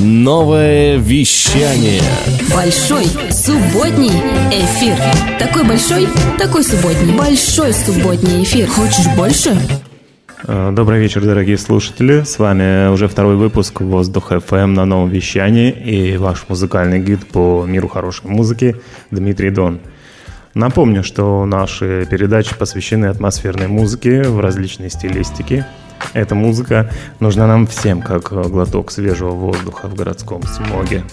Новое вещание. Большой субботний эфир. Такой большой, такой субботний. Большой субботний эфир. Хочешь больше? Э, Добрый вечер, дорогие слушатели. С вами уже второй выпуск «Воздух FM на новом вещании» и ваш музыкальный гид по миру хорошей музыки Дмитрий Дон. Напомню, что наши передачи посвящены атмосферной музыке в различной стилистике. Эта музыка нужна нам всем, как глоток свежего воздуха в городском смоге.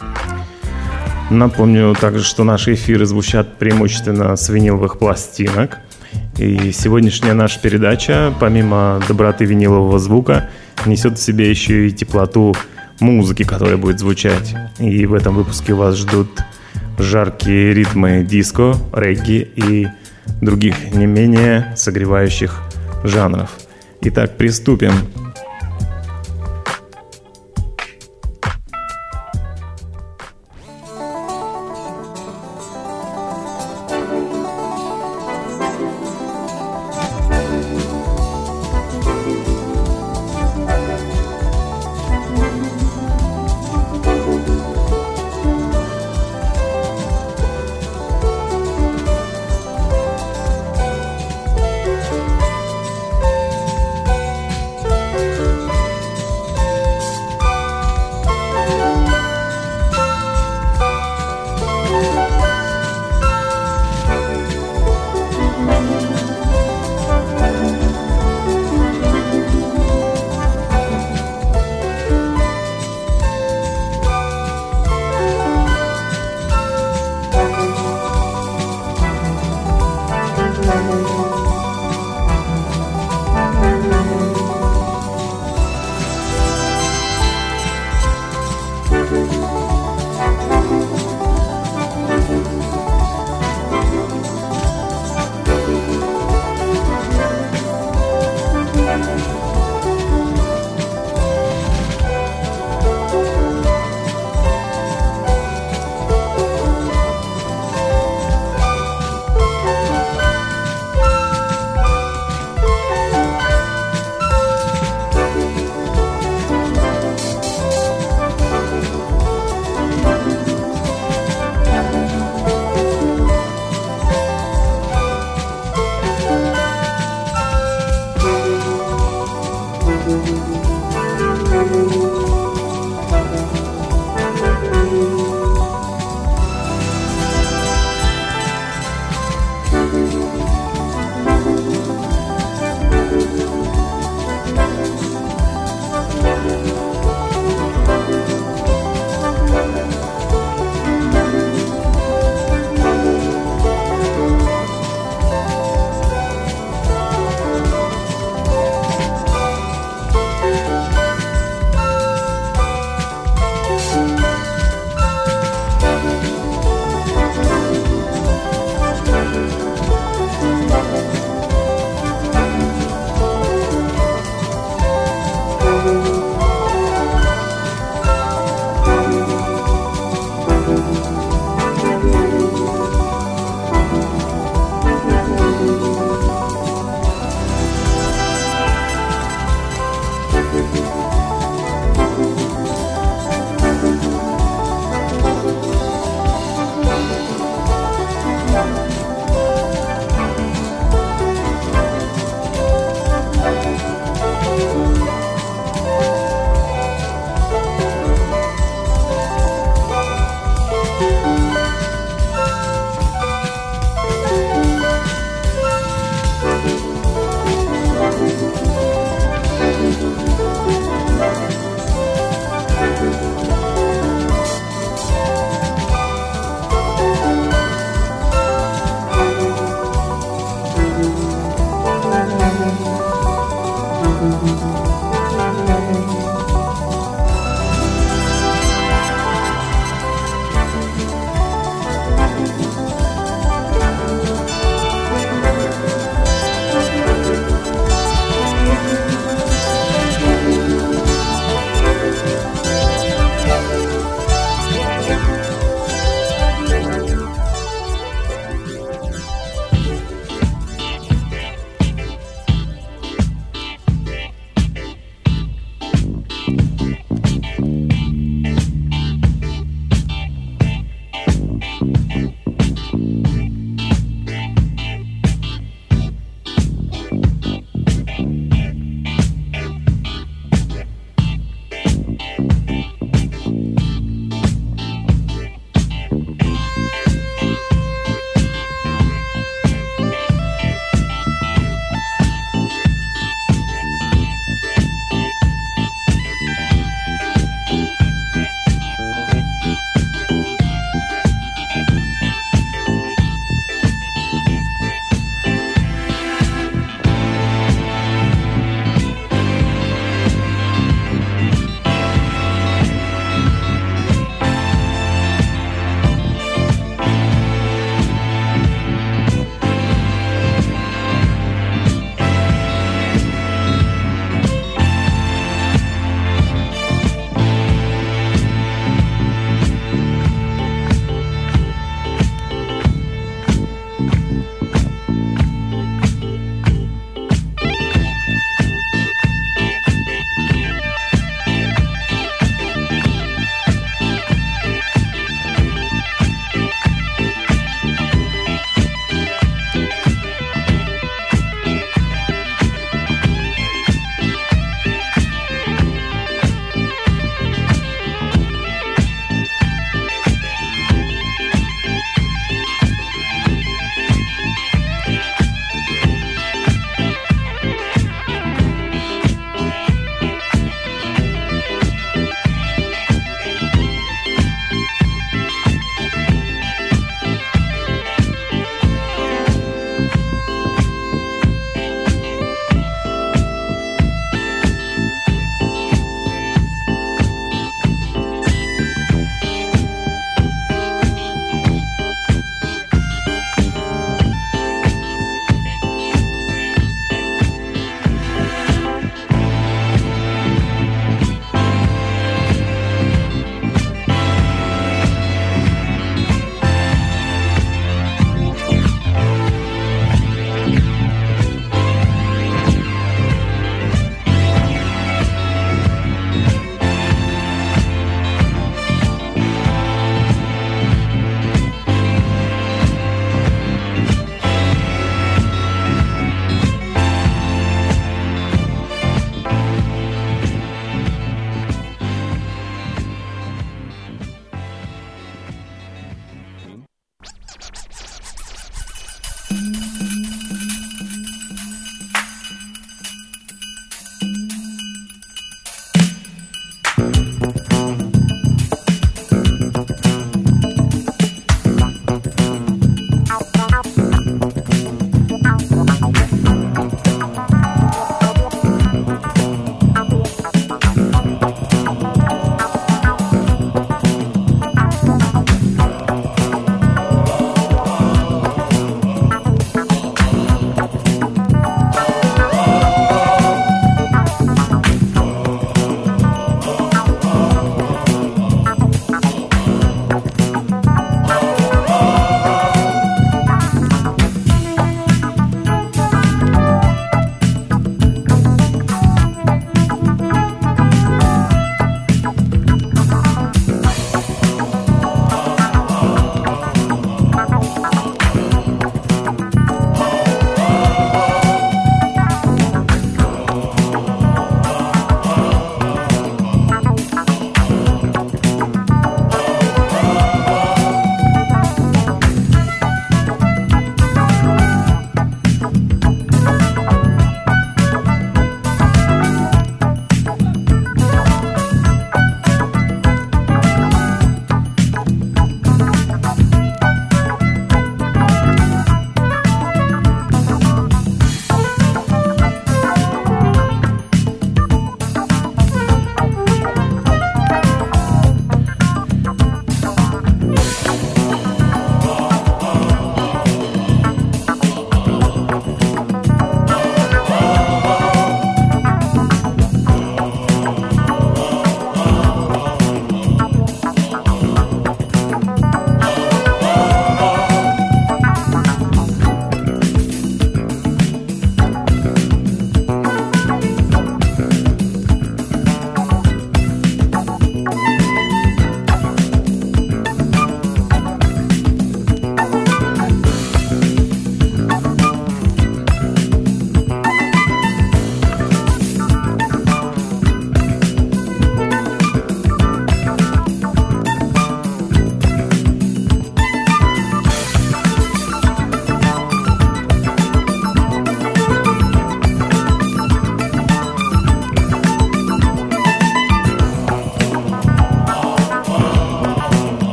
Напомню также, что наши эфиры звучат преимущественно с виниловых пластинок. И сегодняшняя наша передача, помимо доброты винилового звука, несет в себе еще и теплоту музыки, которая будет звучать. И в этом выпуске вас ждут жаркие ритмы диско, регги и других не менее согревающих жанров. Итак, приступим.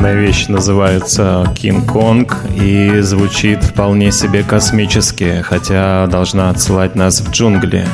Данная вещь называется Kong и звучит вполне себе космически, хотя должна отсылать нас в джунгли.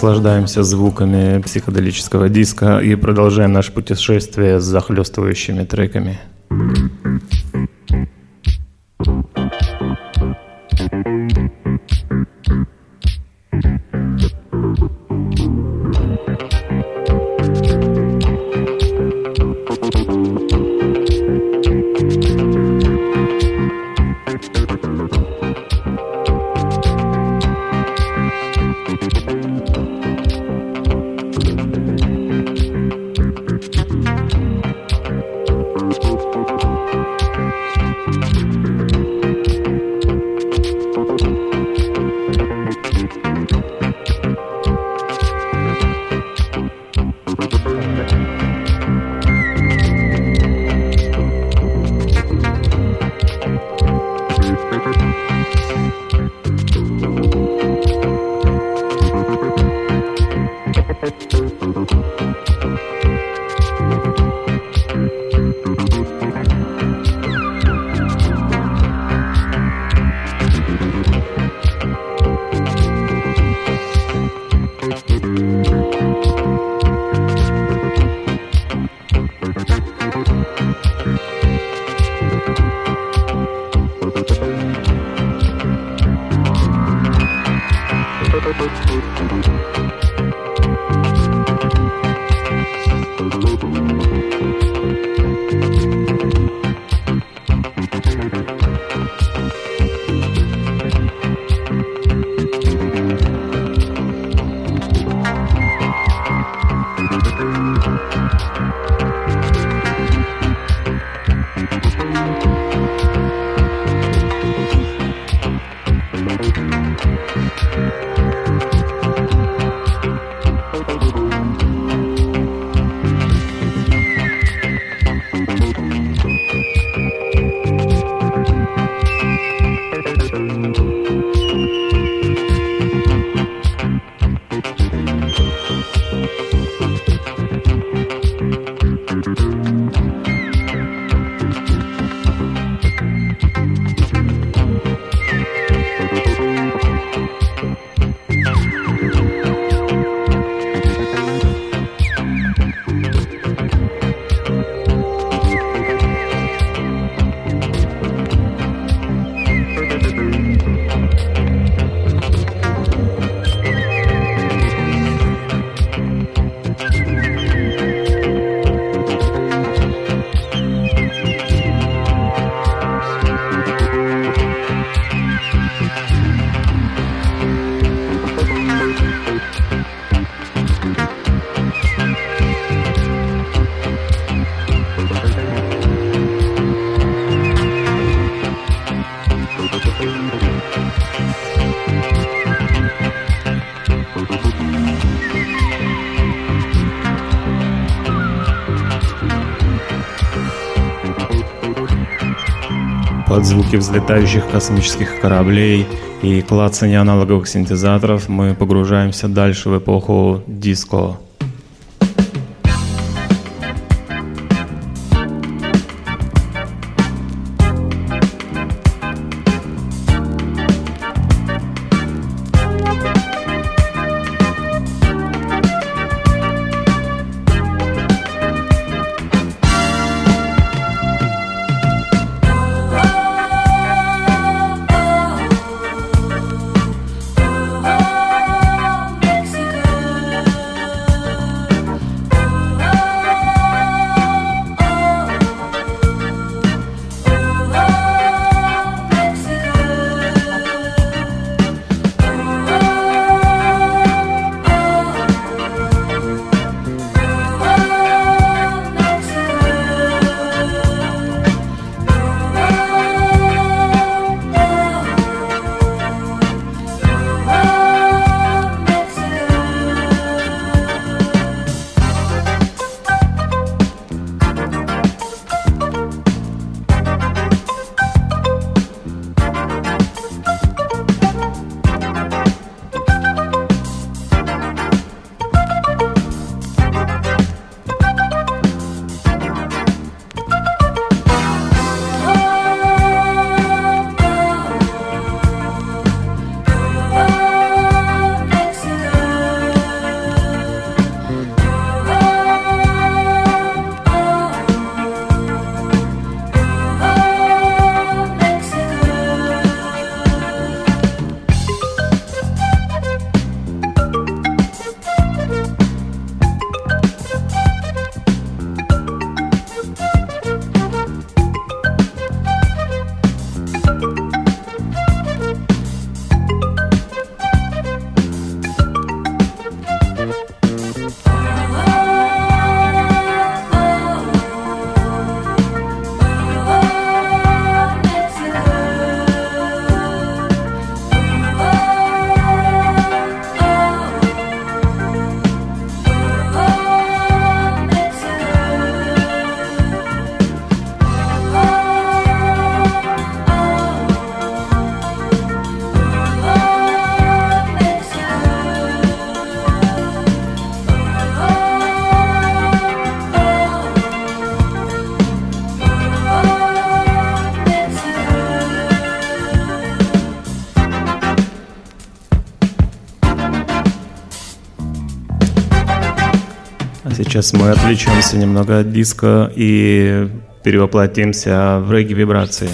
Наслаждаемся звуками психоделического диска и продолжаем наше путешествие с захлестывающими треками. Звуки взлетающих космических кораблей и клацание аналоговых синтезаторов мы погружаемся дальше в эпоху диско. Сейчас мы отвлечемся немного от диска и перевоплотимся в регги-вибрации.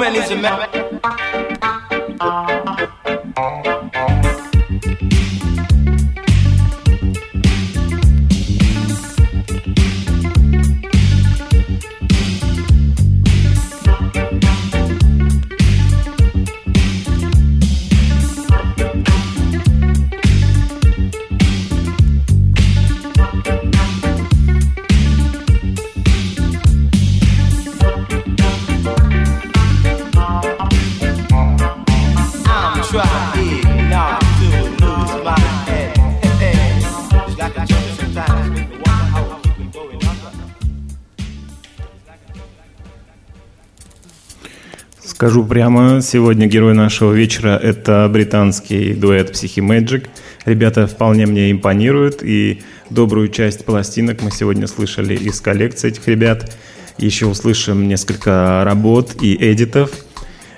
many is a man? Скажу прямо, сегодня герой нашего вечера – это британский дуэт Psychimagic. Ребята вполне мне импонируют, и добрую часть пластинок мы сегодня слышали из коллекции этих ребят. Еще услышим несколько работ и эдитов.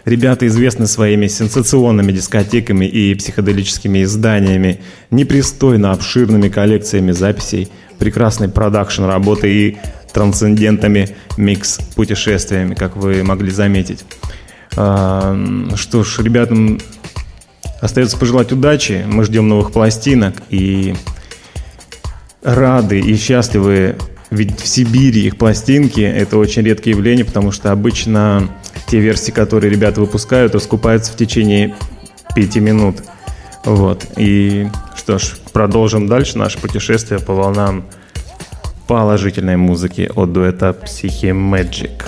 Ребята известны своими сенсационными дискотеками и психоделическими изданиями, непристойно обширными коллекциями записей, прекрасной продакшн работы и трансцендентами микс-путешествиями, как вы могли заметить. А, что ж, ребятам остается пожелать удачи. Мы ждем новых пластинок и рады и счастливы. Ведь в Сибири их пластинки – это очень редкое явление, потому что обычно те версии, которые ребята выпускают, раскупаются в течение пяти минут. Вот. И что ж, продолжим дальше наше путешествие по волнам положительной музыки от дуэта Psyche Magic.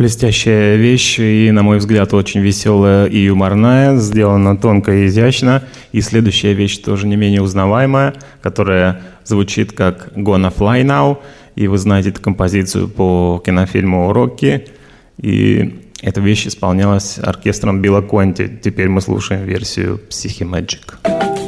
Блестящая вещь и, на мой взгляд, очень веселая и юморная, сделана тонко и изящно. И следующая вещь тоже не менее узнаваемая, которая звучит как «Gonna Fly Now», и вы знаете эту композицию по кинофильму «Рокки», и эта вещь исполнялась оркестром Билла Конти. Теперь мы слушаем версию «Psyche Magic».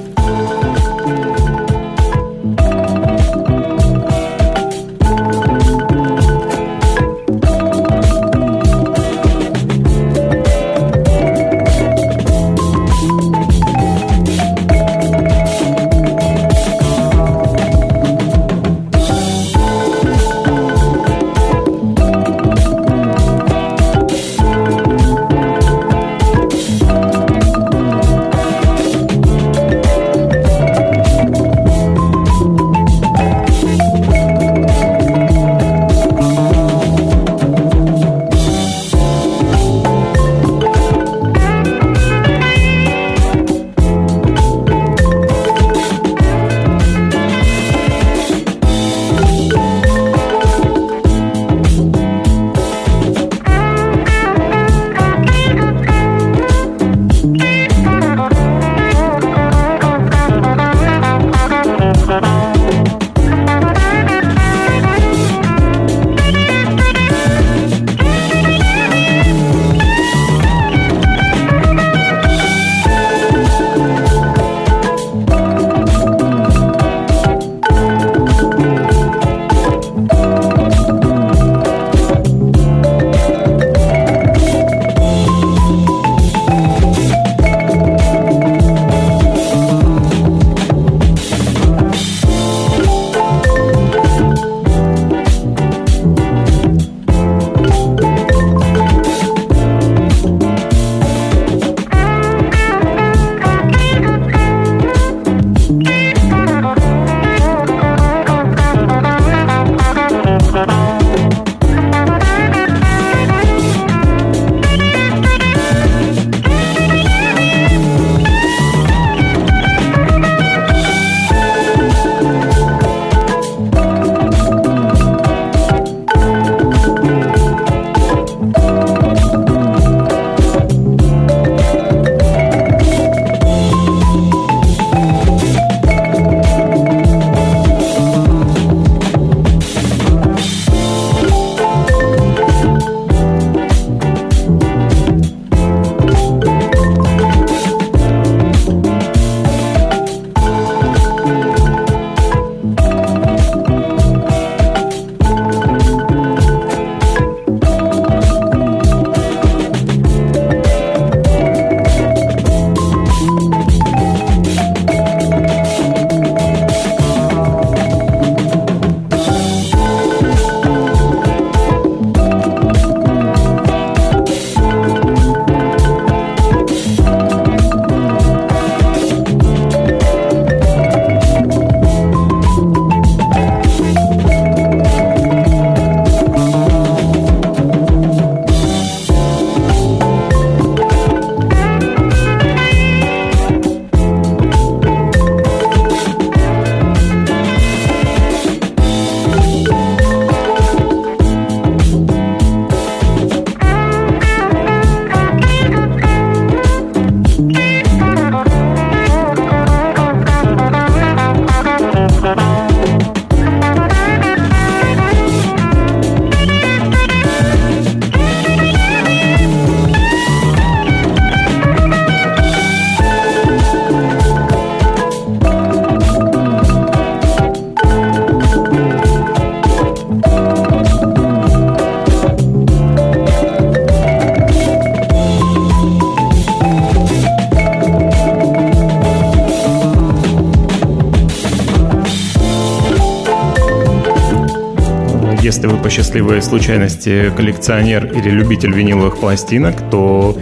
Счастливой случайности коллекционер или любитель виниловых пластинок, то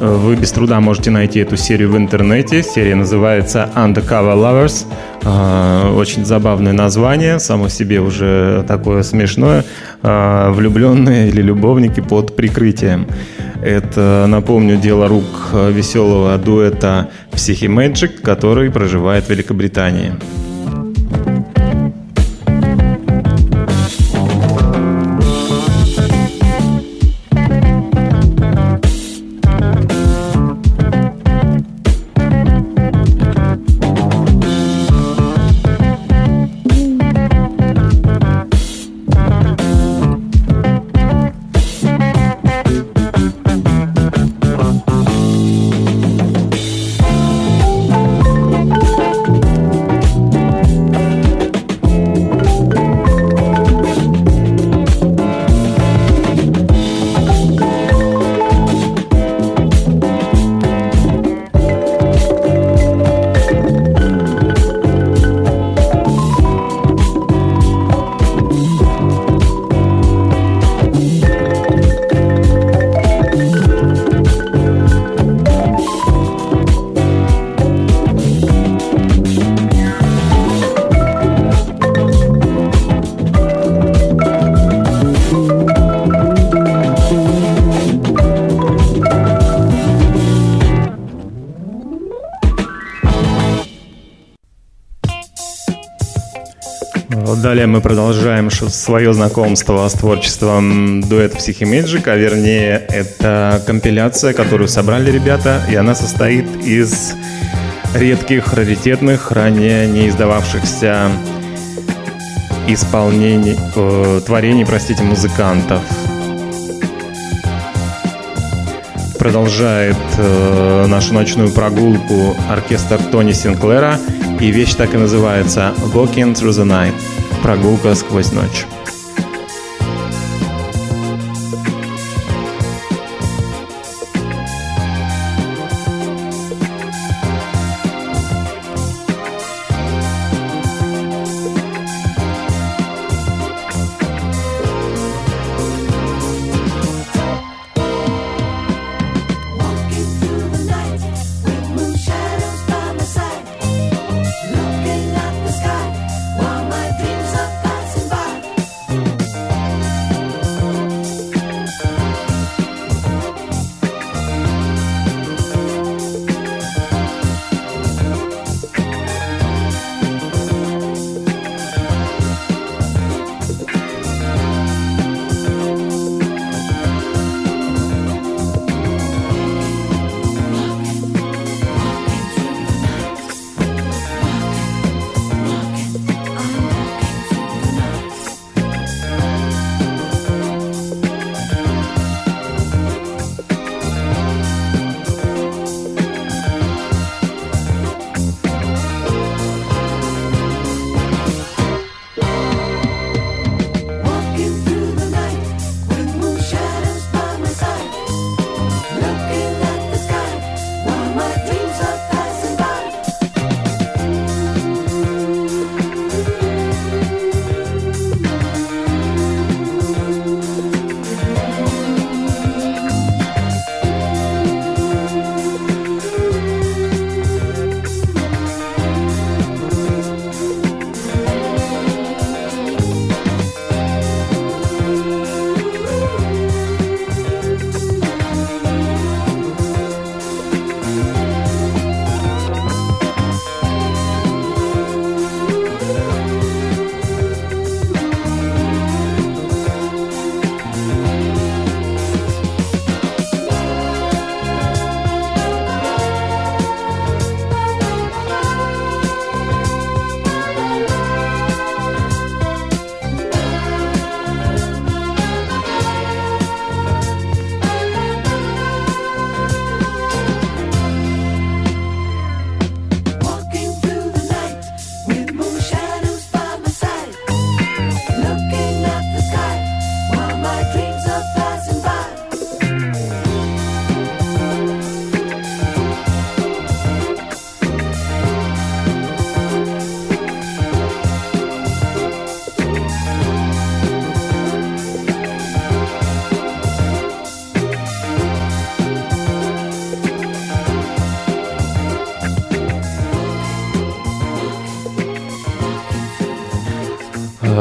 э, вы без труда можете найти эту серию в интернете. Серия называется Undercover Lovers. Э, очень забавное название, само себе уже такое смешное. Э, влюбленные или любовники под прикрытием. Это, напомню, дело рук веселого дуэта Psyche Magic, который проживает в Великобритании. Далее мы продолжаем свое знакомство с творчеством дуэта Psychimagic, а вернее это компиляция, которую собрали ребята, и она состоит из редких, раритетных, ранее не издававшихся исполнений, э, творений, простите, музыкантов. Продолжает э, нашу ночную прогулку оркестр Тони Синклера, и вещь так и называется «Walking Through the Night» – прогулка сквозь ночь.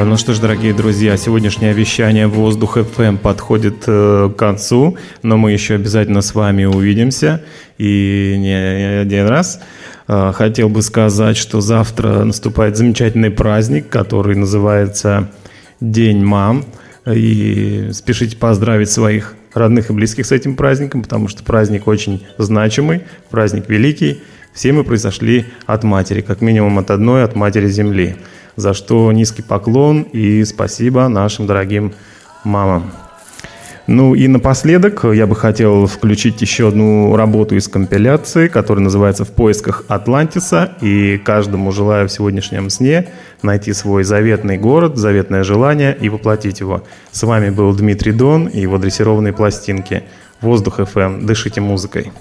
Ну что ж, дорогие друзья, сегодняшнее вещание «Воздух FM» подходит э, к концу, но мы еще обязательно с вами увидимся, и не один раз. Э, хотел бы сказать, что завтра наступает замечательный праздник, который называется День мам, и спешите поздравить своих родных и близких с этим праздником, потому что праздник очень значимый, праздник великий. Все мы произошли от матери, как минимум от одной, от матери Земли за что низкий поклон и спасибо нашим дорогим мамам. Ну и напоследок я бы хотел включить еще одну работу из компиляции, которая называется «В поисках Атлантиса». И каждому желаю в сегодняшнем сне найти свой заветный город, заветное желание и воплотить его. С вами был Дмитрий Дон и его дрессированные пластинки. Воздух FM. Дышите музыкой.